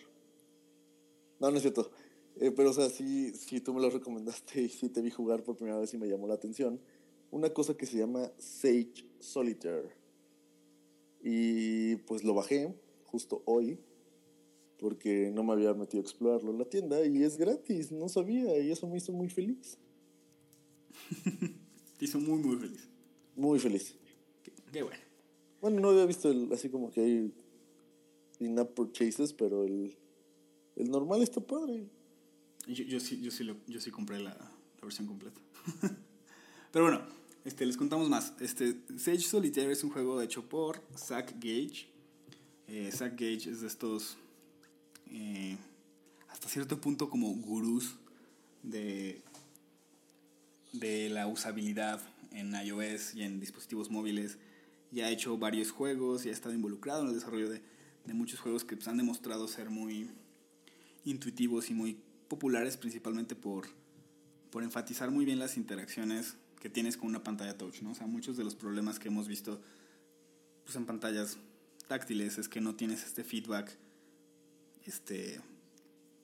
No, no es cierto. Eh, pero, o sea, sí, sí, tú me lo recomendaste y sí te vi jugar por primera vez y me llamó la atención. Una cosa que se llama Sage Solitaire. Y pues lo bajé justo hoy porque no me había metido a explorarlo en la tienda y es gratis, no sabía y eso me hizo muy feliz. [LAUGHS] Te hizo muy, muy feliz. Muy feliz. Qué, bueno. Bueno, no había visto el, así como que hay in-app purchases, pero el, el normal está padre. Yo, yo, sí, yo, sí, yo sí compré la, la versión completa. [LAUGHS] pero bueno, este, les contamos más. Este, Sage Solitaire es un juego hecho por Zach Gage. Eh, Zach Gage es de estos eh, hasta cierto punto como gurús de, de la usabilidad en iOS y en dispositivos móviles. Y ha hecho varios juegos y ha estado involucrado en el desarrollo de, de muchos juegos que pues, han demostrado ser muy intuitivos y muy populares principalmente por, por enfatizar muy bien las interacciones que tienes con una pantalla touch, ¿no? O sea, muchos de los problemas que hemos visto pues, en pantallas táctiles es que no tienes este feedback este,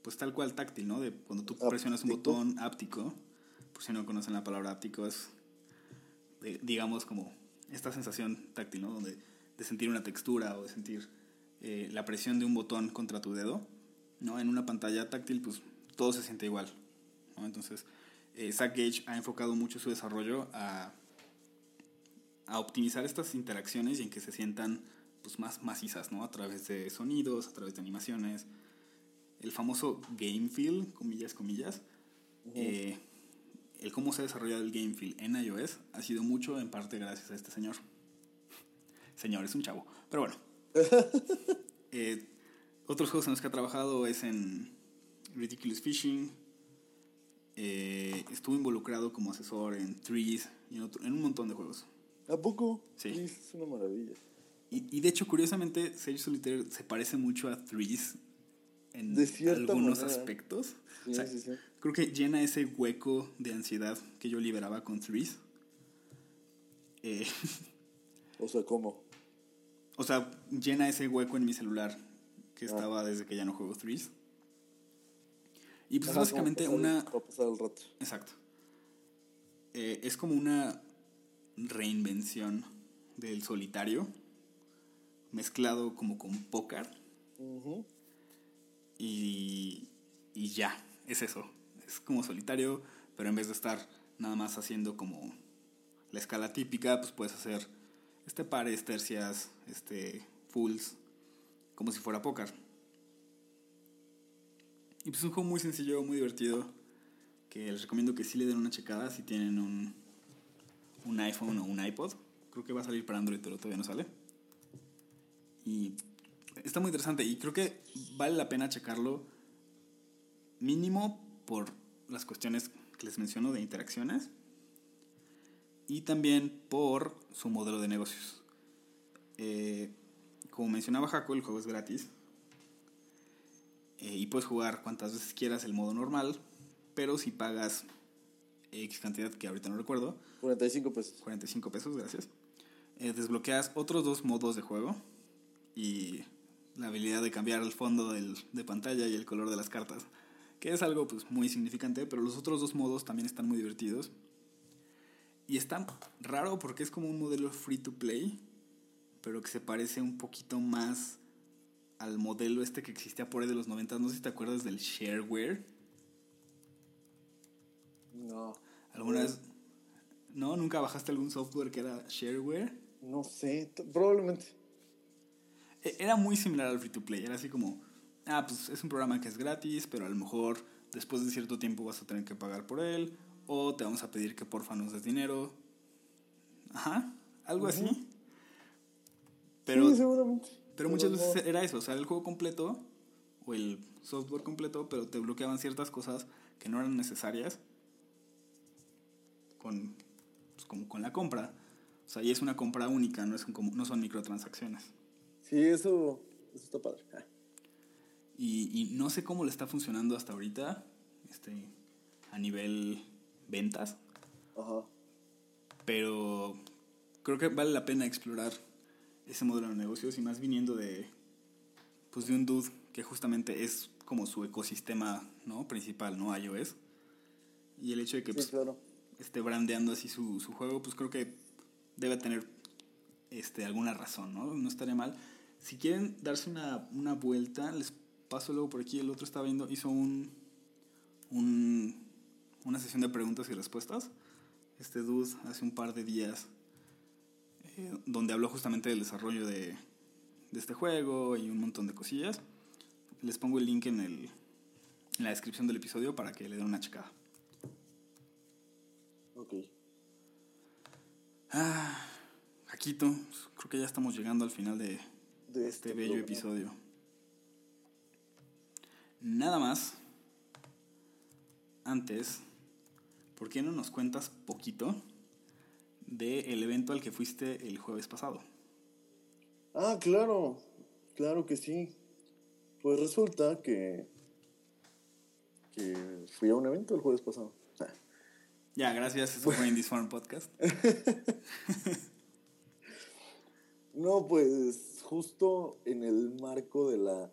pues tal cual táctil, ¿no? De cuando tú presionas un botón áptico, por si no conocen la palabra áptico, es, digamos, como esta sensación táctil, ¿no? Donde, de sentir una textura o de sentir eh, la presión de un botón contra tu dedo, ¿no? En una pantalla táctil, pues todo se siente igual, ¿no? Entonces, eh, Zach Gage ha enfocado mucho su desarrollo a, a optimizar estas interacciones y en que se sientan pues, más macizas, ¿no? A través de sonidos, a través de animaciones. El famoso game feel, comillas, comillas. Eh, el cómo se ha desarrollado el game feel en iOS ha sido mucho en parte gracias a este señor. Señor, es un chavo. Pero bueno. [LAUGHS] Eh, otros juegos en los que ha trabajado es en Ridiculous Fishing. Eh, estuvo involucrado como asesor en Trees y en, en un montón de juegos. ¿A poco? Sí. Es una maravilla. Y, de hecho, curiosamente, Sage Solitaire se parece mucho a Threes en algunos aspectos. Creo que llena ese hueco de ansiedad que yo liberaba con Threes. Eh, o sea, ¿cómo? O sea, llena ese hueco en mi celular que ah. estaba desde que ya no juego Threes. Y pues básicamente una... pasar el rato. Exacto. Eh, es como una reinvención del solitario mezclado como con póker. y, y ya, es eso. Es como solitario, pero en vez de estar nada más haciendo como la escala típica, pues puedes hacer este pares, tercias, este fulls, como si fuera póker. Y pues es un juego muy sencillo, muy divertido, que les recomiendo que sí le den una checada si tienen un, un iPhone o un iPod. Creo que va a salir para Android, pero todavía no sale. Y está muy interesante y creo que vale la pena checarlo mínimo por las cuestiones que les menciono de interacciones y también por su modelo de negocios. Eh, como mencionaba Jaco, el juego es gratis eh, y puedes jugar cuantas veces quieras el modo normal, pero si pagas X cantidad que ahorita no recuerdo. 45 pesos. 45 pesos, gracias. Eh, desbloqueas otros dos modos de juego y la habilidad de cambiar el fondo del, de pantalla y el color de las cartas, que es algo pues muy significante, pero los otros dos modos también están muy divertidos. Y está raro porque es como un modelo free to play, pero que se parece un poquito más al modelo este que existía por ahí de los 90. No sé si te acuerdas del shareware. No. ¿Alguna vez? ¿No? ¿Nunca bajaste algún software que era shareware? No sé, probablemente. E, era muy similar al free to play. Era así como, ah, pues es un programa que es gratis, pero a lo mejor después de cierto tiempo vas a tener que pagar por él. O te vamos a pedir que porfa nos des dinero. Ajá, algo así. Pero, sí, seguramente. Pero muchas veces era eso, o sea, el juego completo o el software completo, pero te bloqueaban ciertas cosas que no eran necesarias con, pues, como con la compra. O sea, y es una compra única, no, es no son microtransacciones. Sí, eso, eso está padre. Ah. Y, y, no sé cómo le está funcionando hasta ahorita este, a nivel ventas. Ajá. Pero creo que vale la pena explorar ese modelo de negocios y más viniendo de, pues de un dude que justamente es como su ecosistema ¿no? principal, ¿no? iOS. Y el hecho de que pues, esté brandeando así su, su, juego, pues creo que debe tener este, alguna razón, ¿no? No estaría mal. Si quieren darse una, una vuelta, les paso luego por aquí. El otro estaba viendo, hizo un, un, una sesión de preguntas y respuestas. Este dude hace un par de días eh, donde habló justamente del desarrollo de, de, este juego y un montón de cosillas. Les pongo el link en, el, en la descripción del episodio para que le den una checada. Ok. Ah, Jaquito, creo que ya estamos llegando al final de, de este, este bello episodio. Nada más. Antes, ¿por qué no nos cuentas poquito del evento al que fuiste el jueves pasado. Ah, claro, claro que sí. Pues resulta que, que fui a un evento el jueves pasado. Ya, gracias. Eso fue Indies Farm Podcast. [LAUGHS] no, pues justo en el marco de la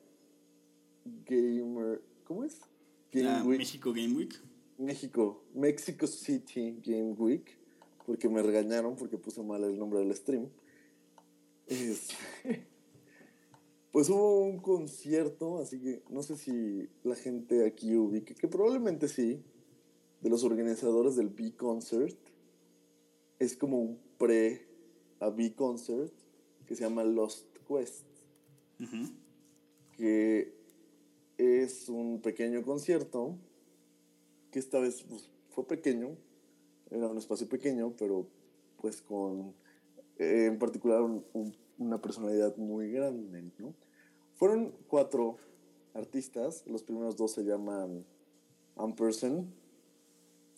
Gamer. ¿Cómo es? Game México Game Week. México, Mexico City Game Week porque me regañaron porque puse mal el nombre del stream. [LAUGHS] pues hubo un concierto, así que no sé si la gente aquí ubique, que probablemente sí, de los organizadores del B-Concert. Es como un pre a B-Concert que se llama Lost Quest. Que es un pequeño concierto que esta vez pues, fue pequeño, era un espacio pequeño, pero pues con eh, en particular una personalidad muy grande, ¿no? Fueron cuatro artistas, los primeros dos se llaman Ampersand,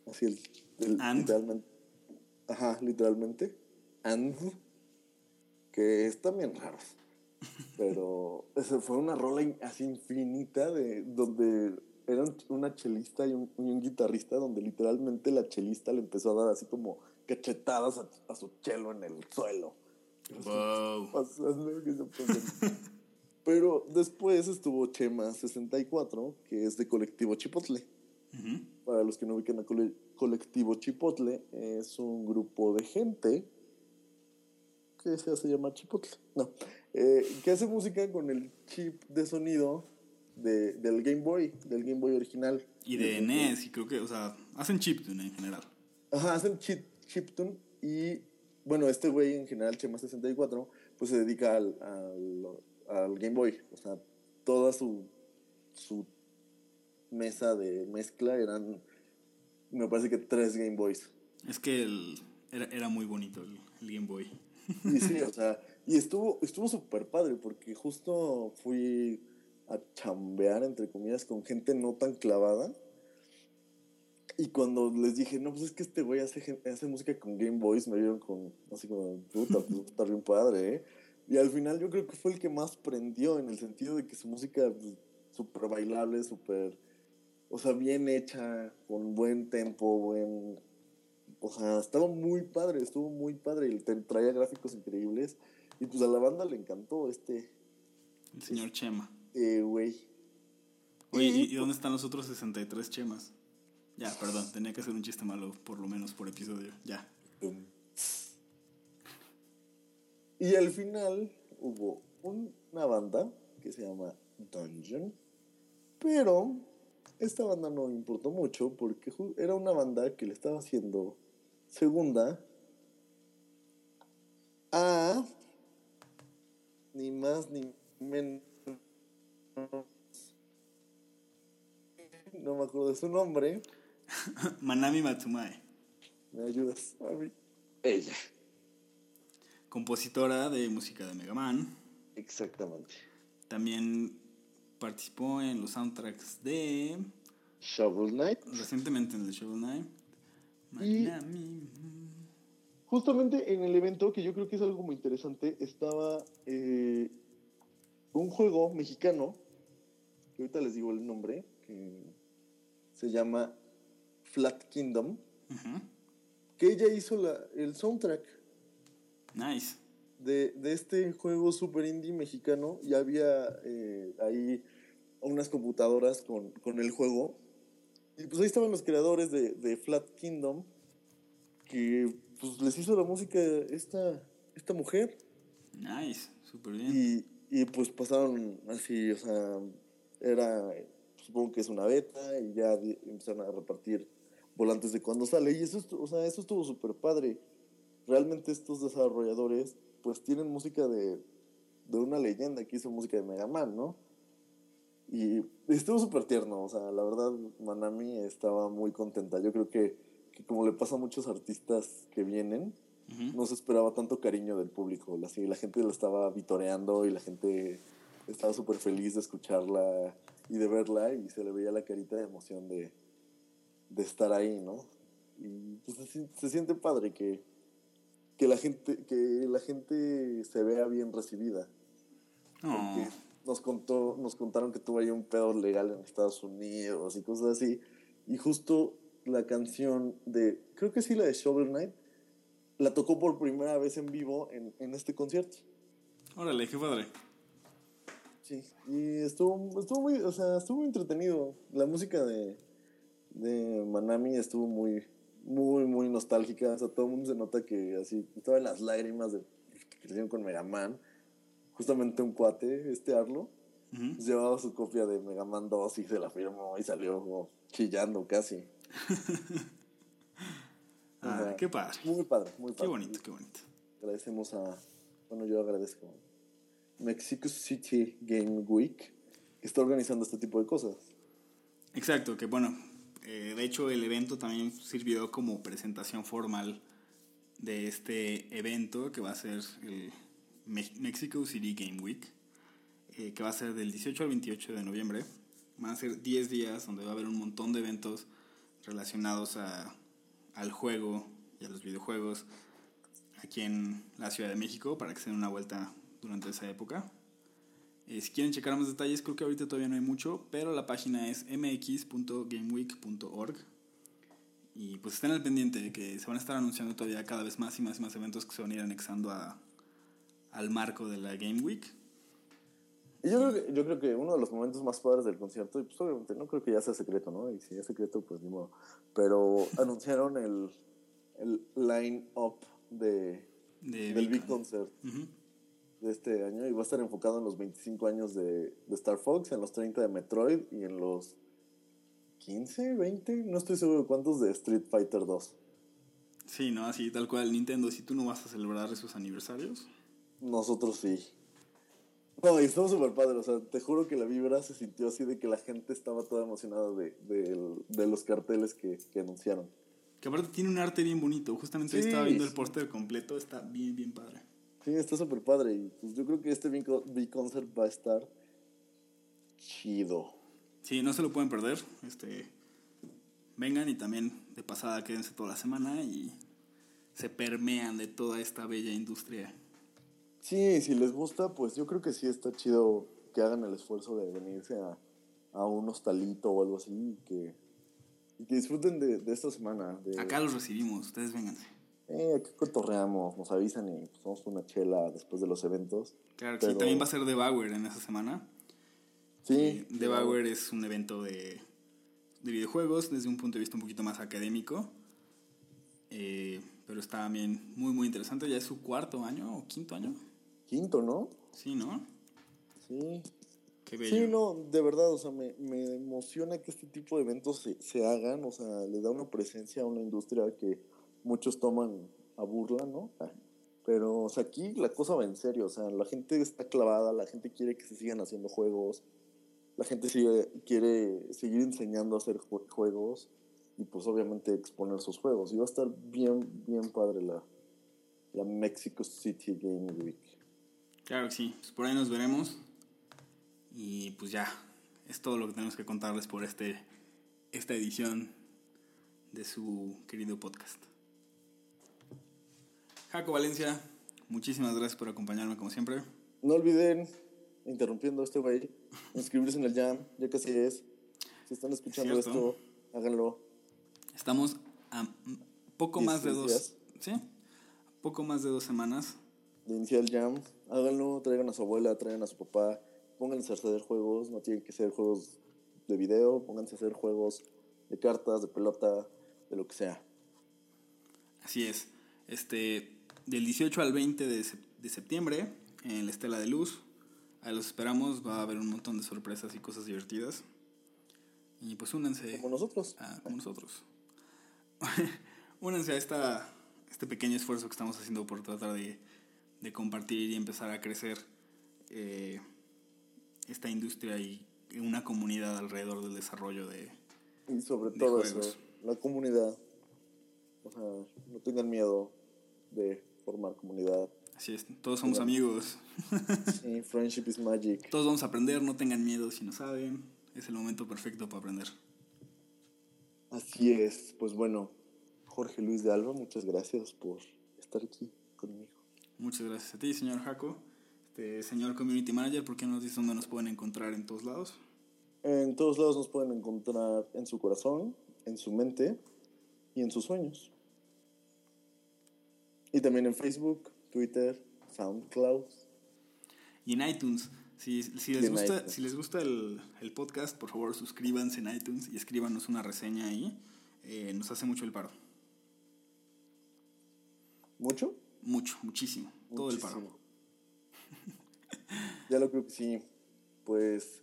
así el, literalmente, ajá, literalmente, and, que están bien raros, pero esa fue una rola así infinita de donde era una chelista y un, guitarrista donde literalmente la chelista le empezó a dar así como cachetadas a, su chelo en el suelo. Wow. [LAUGHS] Pero después estuvo Chema 64, que es de Colectivo Chipotle. Para los que no ubican a Colectivo Chipotle, es un grupo de gente que se hace llamar Chipotle. No. Eh, que hace música con el chip de sonido de, del Game Boy, del Game Boy original. Y de NES, y creo que, o sea, hacen chiptune en general. Ajá, hacen chip, chiptune Y bueno, este güey en general, Chema64, pues se dedica al, al, al Game Boy. O sea, toda su, su mesa de mezcla eran, me parece que tres Game Boys. Es que el, era, era muy bonito el, el Game Boy. Y [LAUGHS] sí, o sea, y estuvo estuvo súper padre porque justo fui a chambear, entre comillas, con gente no tan clavada. Y cuando les dije, no, pues es que este güey hace, hace música con Game Boys, me vieron con, así como, puta, pues está bien padre, ¿eh? Y al final yo creo que fue el que más prendió en el sentido de que su música, pues, súper bailable, súper, o sea, bien hecha, con buen tempo, buen... O sea, estaba muy padre, estuvo muy padre, y traía gráficos increíbles. Y pues a la banda le encantó este, El señor Chema. eh, güey. Oye, Y- ¿y, y dónde están los otros 63 Chemas? Ya, perdón, tenía que hacer un chiste malo, por lo menos por episodio. Ya. Y al final hubo una banda que se llama Dungeon, pero esta banda no importó mucho porque era una banda que le estaba haciendo segunda a ni más ni menos. No me acuerdo de su nombre. [LAUGHS] Manami Matsumae, ¿Me ayudas? Ella. compositora de música de Mega Man. Exactamente. También participó en los soundtracks de. Shovel Knight. Recientemente en el Shovel Knight. Y- Manami. Justamente en el evento, que yo creo que es algo muy interesante, estaba eh, un juego mexicano, que ahorita les digo el nombre, que se llama Flat Kingdom, que ella hizo la, el soundtrack Nice. de, de este juego super indie mexicano y había eh, ahí unas computadoras con, con el juego. Y pues ahí estaban los creadores de, de Flat Kingdom, que pues les hizo la música esta, esta mujer. Nice. Súper bien. Y, y pues pasaron así, o sea, era, supongo que es una beta y ya empezaron a repartir volantes de cuando sale. Y eso, o sea, eso estuvo súper padre. Realmente estos desarrolladores pues tienen música de, de una leyenda que hizo música de Mega Man, ¿no? Y estuvo súper tierno, o sea, la verdad Manami estaba muy contenta. Yo creo que, que como le pasa a muchos artistas que vienen, Ujú. no se esperaba tanto cariño del público. La, sí, la gente lo estaba vitoreando y la gente estaba súper feliz de escucharla y de verla y se le veía la carita de emoción de, de estar ahí, ¿no? Y pues, se, se siente padre que, que, la gente, que la gente se vea bien recibida. Oh, Porque nos, contó, nos contaron que tuvo ahí un pedo legal en Estados Unidos y cosas así. Y justo la canción de, creo que sí, la de Shovel Knight, la tocó por primera vez en vivo en, en este concierto. Órale, qué padre. Sí, y estuvo, estuvo muy, o sea, estuvo muy entretenido. La música de, de Manami estuvo muy, muy, muy nostálgica. O sea, todo el mundo se nota que así, estaba en las lágrimas de que crecieron con Mega Man. Justamente un cuate, este Arlo, llevaba su copia de Mega Man 2 y se la firmó y salió como chillando casi. [LAUGHS] Ah, qué padre. Muy padre, muy padre. Qué bonito, qué bonito. Agradecemos a, bueno, yo agradezco a Mexico City Game Week, que está organizando este tipo de cosas. Exacto, que bueno, eh, de hecho el evento también sirvió como presentación formal de este evento que va a ser el Mexico City Game Week, eh, que va a ser del 18 al 28 de noviembre. Van a ser 10 días donde va a haber un montón de eventos relacionados a, al juego y a los videojuegos aquí en la Ciudad de México para que se den una vuelta durante esa época. Eh, si quieren checar más detalles, creo que ahorita todavía no hay mucho, pero la página es mx.gameweek.org. Y pues estén al pendiente de que se van a estar anunciando todavía cada vez más y más y más eventos que se van a ir anexando a, al marco de la Game Week. Y yo creo, que, yo creo que uno de los momentos más padres del concierto, y pues obviamente no creo que ya sea secreto, ¿no? Y si es secreto, pues ni modo. Pero [LAUGHS] anunciaron el, el line-up de, De del. Big Concert de este año y va a estar enfocado en los 25 años de, de Star Fox, en los 30 de Metroid y en los 15, 20, no estoy seguro de cuántos de Street Fighter 2. Sí, ¿no? Así, tal cual, Nintendo, si tú no vas a celebrar esos aniversarios. Nosotros sí. No, y estamos súper padres, o sea, te juro que la vibra se sintió así de que la gente estaba toda emocionada de, de, de los carteles que, que, anunciaron. Que aparte tiene un arte bien bonito, justamente sí. estaba viendo el póster completo, está bien, bien padre. Sí, está súper padre y pues yo creo que este B-Concert va a estar chido. Sí, no se lo pueden perder, este vengan y también de pasada quédense toda la semana y se permean de toda esta bella industria. Sí, si les gusta, pues yo creo que sí está chido que hagan el esfuerzo de venirse a, a un hostalito o algo así y que, y que disfruten de, de, esta semana. De, Acá los recibimos, ustedes vénganse. Eh, aquí cotorreamos, nos avisan y tomamos una chela después de los eventos. Claro, Pero... sí, también va a ser The Bauer en esa semana. Sí. The Bauer es un evento de de videojuegos desde un punto de vista un poquito más académico. Eh, pero está también muy, muy interesante. Ya es su cuarto año o quinto año. Quinto, ¿no? Sí, ¿no? Sí. Qué bello. Sí, no, de verdad, o sea, me, me emociona que este tipo de eventos se, se, hagan, o sea, le da una presencia a una industria que muchos toman a burla, ¿no? Pero, o sea, aquí la cosa va en serio, o sea, la gente está clavada, la gente quiere que se sigan haciendo juegos, la gente sigue, quiere seguir enseñando a hacer juegos y pues obviamente exponer sus juegos. Y va a estar bien, bien padre la, la Mexico City Game Week. Claro que sí, pues por ahí nos veremos. Y pues ya, es todo lo que tenemos que contarles por este, esta edición de su querido podcast. Jaco Valencia, muchísimas gracias por acompañarme como siempre. No olviden interrumpiendo este güey, inscribirse en el jam, ya casi es. Si están escuchando Cierto. esto, háganlo. Estamos a poco más de dos. ¿Sí? Poco más de dos semanas. De iniciar el jam, háganlo, traigan a su abuela, traigan a su papá, pónganse a hacer juegos, no tienen que ser juegos de video, pónganse a hacer juegos de cartas, de pelota, de lo que sea. Así es. Este, del 18 al 20 de, de septiembre, en la Estela de Luz, Ahí los esperamos, va a haber un montón de sorpresas y cosas divertidas. Y pues únanse. Como nosotros. A, como nosotros. [LAUGHS] únanse a esta, este pequeño esfuerzo que estamos haciendo por tratar de, de compartir y empezar a crecer eh, esta industria y una comunidad alrededor del desarrollo de. Y sobre de todo juegos. eso, la comunidad. O sea, no tengan miedo de formar comunidad. Así es, todos somos amigos. Sí, friendship is magic. Todos vamos a aprender, no tengan miedo si no saben. Es el momento perfecto para aprender. Así es, pues bueno, Jorge Luis de Alba, muchas gracias por estar aquí conmigo. Muchas gracias a ti, señor Jaco. Este, señor Community Manager, ¿por qué no nos dices dónde nos pueden encontrar en todos lados? En todos lados nos pueden encontrar en su corazón, en su mente y en sus sueños. Y también en Facebook, Twitter, SoundCloud. Y en iTunes. Si, si les, gusta, iTunes. si les gusta el, el, podcast, por favor suscríbanse en iTunes y escríbanos una reseña ahí. Eh, nos hace mucho el paro. ¿Mucho? Mucho, muchísimo. muchísimo. Todo el paro. ya lo creo que sí. Pues,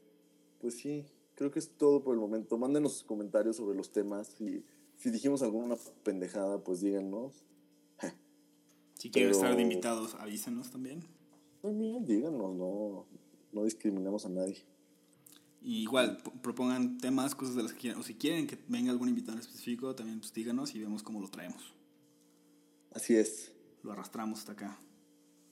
pues sí, creo que es todo por el momento. Mándenos sus comentarios sobre los temas. Si, si dijimos alguna pendejada, pues díganos. Si quieren Pero... estar de invitados, avísenos también. También díganos, no, no discriminamos a nadie. Y igual, propongan temas, cosas de las que quieran. O si quieren que venga algún invitado en específico, también pues díganos y vemos cómo lo traemos. Así es. Lo arrastramos hasta acá.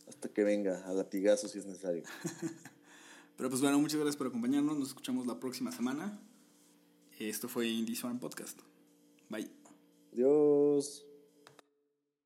Hasta que venga, a latigazo si es necesario. [LAUGHS] Pero pues bueno, muchas gracias por acompañarnos. Nos escuchamos la próxima semana. Esto fue Indie Swarm Podcast. Bye. Adiós.